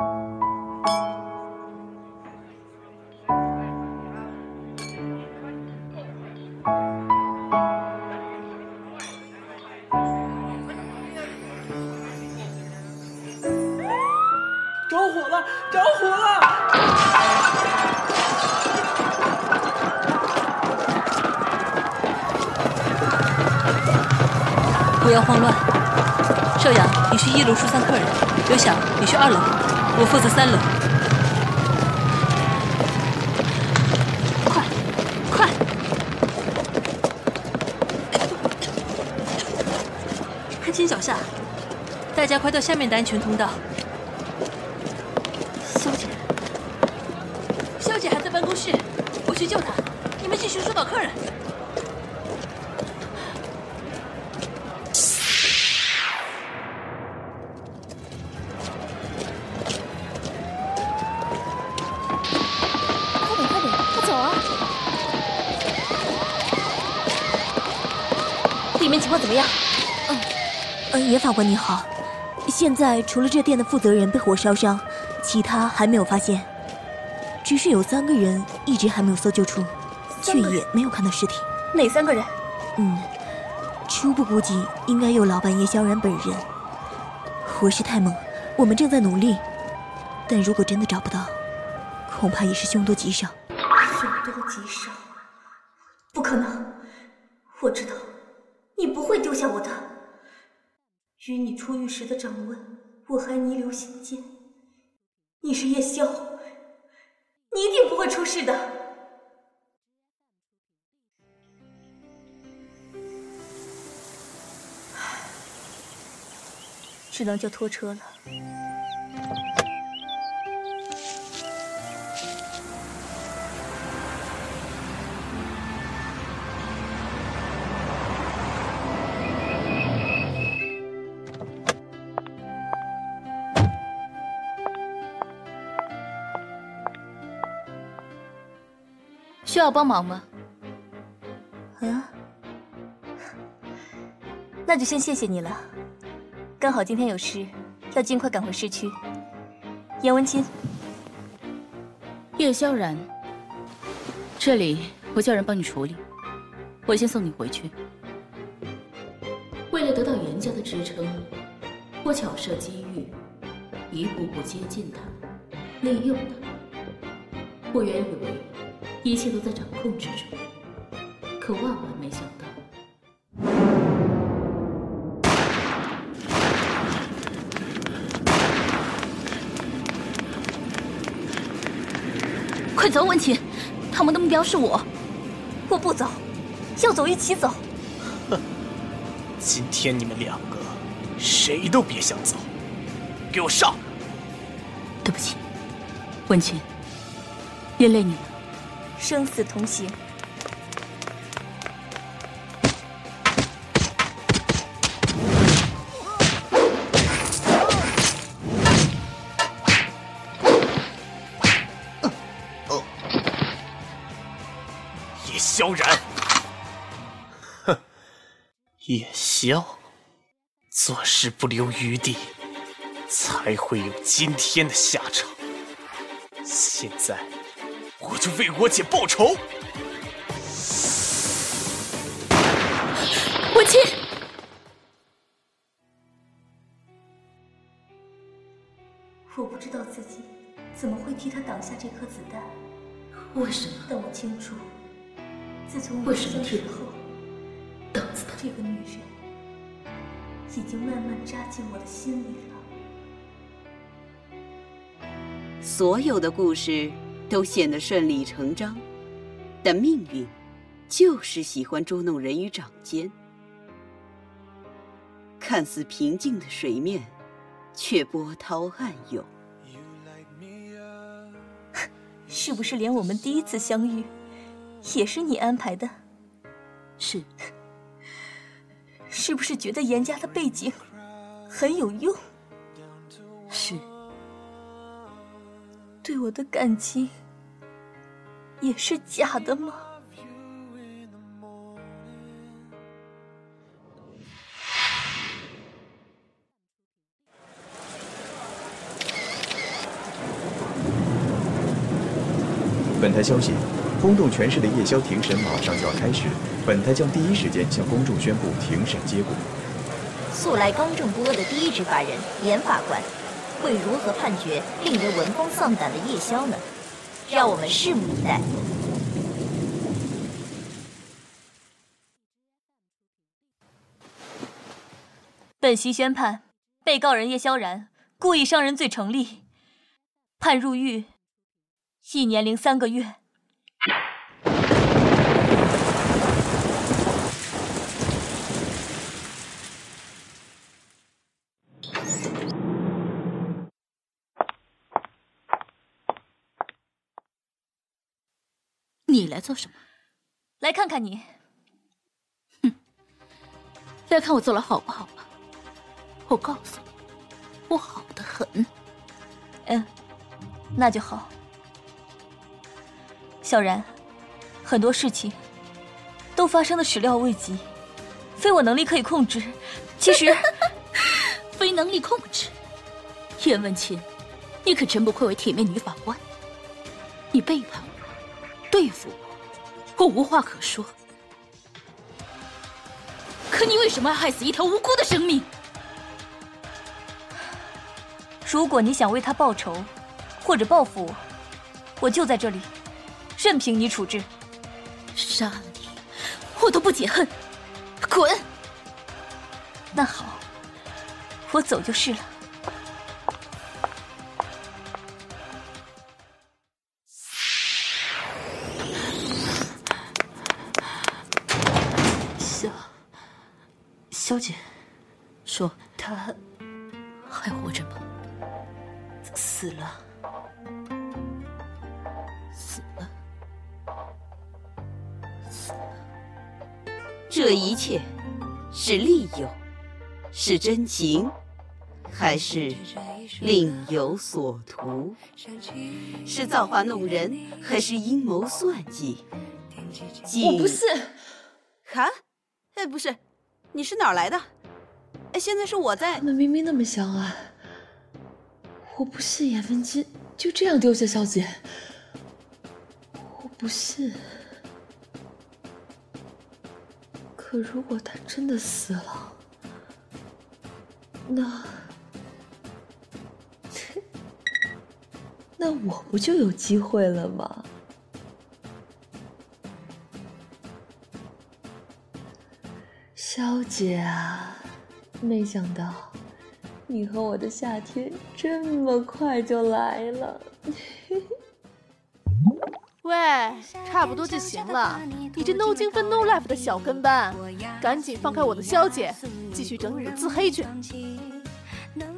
着火了！着火了！不要慌乱。少阳，你去一楼疏散客人；刘晓，你去二楼，我负责三楼。快，快！看清脚下，大家快到下面的安全通道。萧姐，肖姐还在办公室，我去救她。你们继续疏导客人。么样？嗯呃，野法官你好，现在除了这店的负责人被火烧伤，其他还没有发现。只是有三个人一直还没有搜救出，却也没有看到尸体。哪三个人？嗯，初步估计应该有老板叶萧然本人。火势太猛，我们正在努力，但如果真的找不到，恐怕也是凶多吉少。凶多吉少。不可能！我知道，你不会丢下我的。与你出狱时的掌纹，我还弥留心间。你是叶萧，你一定不会出事的。只能叫拖车了。需要帮忙吗？啊，那就先谢谢你了。刚好今天有事，要尽快赶回市区。严文清，叶萧然，这里我叫人帮你处理，我先送你回去。为了得到严家的支撑，我巧设机遇，一步步接近他，利用他。我原以为一切都在掌控之中，可万万没想到。快走，文琴！他们的目标是我。我不走，要走一起走。哼今天你们两个谁都别想走，给我上！对不起，文琴，连累你了。生死同行。叶萧然，哼，叶萧，做事不留余地，才会有今天的下场。现在，我就为我姐报仇！文琴，我不知道自己怎么会替他挡下这颗子弹，为什么但我清楚，自从我为什么替消失后，挡子弹？这个女人已经慢慢扎进我的心里了。所有的故事都显得顺理成章，但命运就是喜欢捉弄人于掌间。看似平静的水面，却波涛暗涌。是不是连我们第一次相遇，也是你安排的？是，是不是觉得严家的背景很有用？是，对我的感情也是假的吗？本台消息，轰动全市的夜宵庭审马上就要开始，本台将第一时间向公众宣布庭审结果。素来刚正不阿的第一执法人严法官会如何判决令人闻风丧胆的夜宵呢？让我们拭目以待。本席宣判，被告人叶萧然故意伤人罪成立，判入狱一年零三个月。你来做什么？来看看你。哼，来看我做了好不好吧？我告诉你，我好的很。嗯，那就好。小然，很多事情都发生的始料未及，非我能力可以控制。其实，非能力控制。叶问清，你可真不愧为铁面女法官。你背叛我，对付我，我无话可说。可你为什么要害死一条无辜的生命？如果你想为他报仇，或者报复我，我就在这里，任凭你处置。杀了你，我都不解恨。滚！那好，我走就是了。他还活着吗？死了，死了，死了。这一切是利诱，是真情，还是另有所图？是造化弄人，还是阴谋算计？我不是。啊？哎，不是，你是哪儿来的？哎，现在是我在。他们明明那么相爱。我不信颜文金就这样丢下小姐，我不信。可如果他真的死了，那那我不就有机会了吗？小姐啊，没想到。你和我的夏天这么快就来了，喂，差不多就行了。你这 no 精分 no life 的小跟班，赶紧放开我的肖姐，继续整你的自黑去。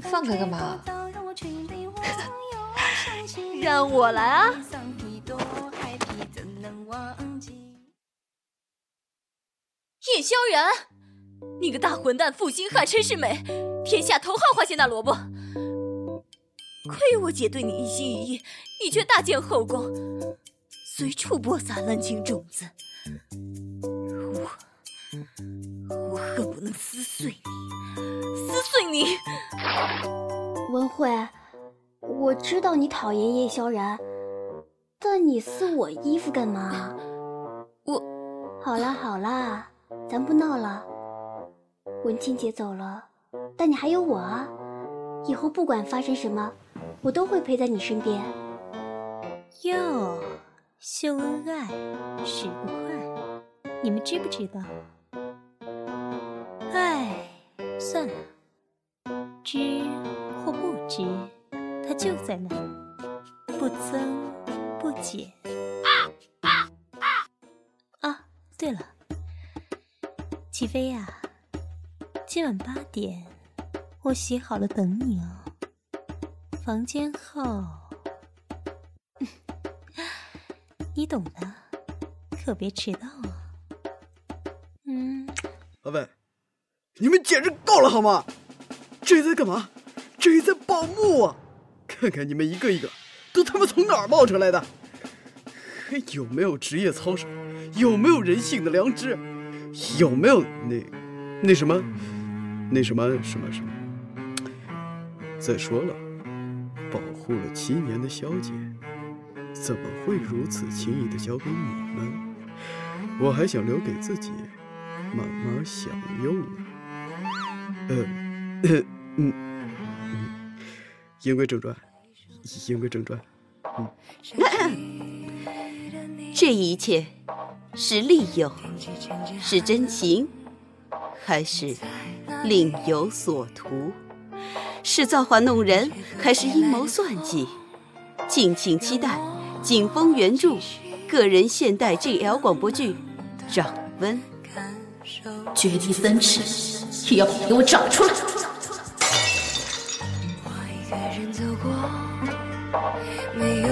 放开干嘛？让我来啊！叶萧然，你个大混蛋，负心汉，陈世美！天下头号花心大萝卜，亏我姐对你一心一意，你却大建后宫，随处播撒滥情种子。我我恨不能撕碎你，撕碎你！文慧，我知道你讨厌叶萧然，但你撕我衣服干嘛？我……好啦好啦，咱不闹了。文清姐走了。但你还有我啊！以后不管发生什么，我都会陪在你身边。哟，秀恩爱使不快，你们知不知道？哎，算了，知或不知，它就在那，不增不减。啊，对了，齐飞呀，今晚八点。我洗好了，等你哦。房间号，你懂的，可别迟到啊。嗯。阿伟，你们简直够了好吗？这在干嘛？这在报幕啊！看看你们一个一个，都他妈从哪儿冒出来的？还有没有职业操守？有没有人性的良知？有没有那那什么那什么什么什么？再说了，保护了七年的萧姐，怎么会如此轻易的交给你们？我还想留给自己，慢慢享用呢。呃，嗯嗯，言归正传，言归正传。嗯，这一切是利用，是真情，还是另有所图？是造化弄人，还是阴谋算计？敬请期待景风原著个人现代 GL 广播剧《掌温》，绝地三尺，也要给我找出来！我一个人走过没有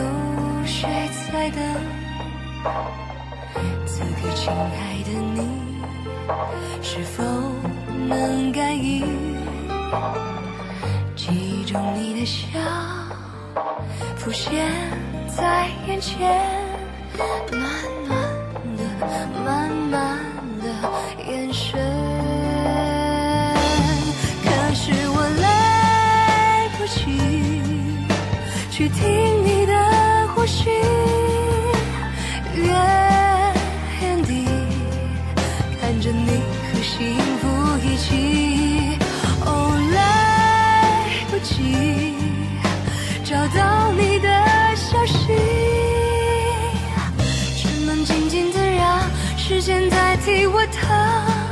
谁在等，此刻亲爱的你，是否能感应？记忆中你的笑浮现在眼前，暖时间代替我疼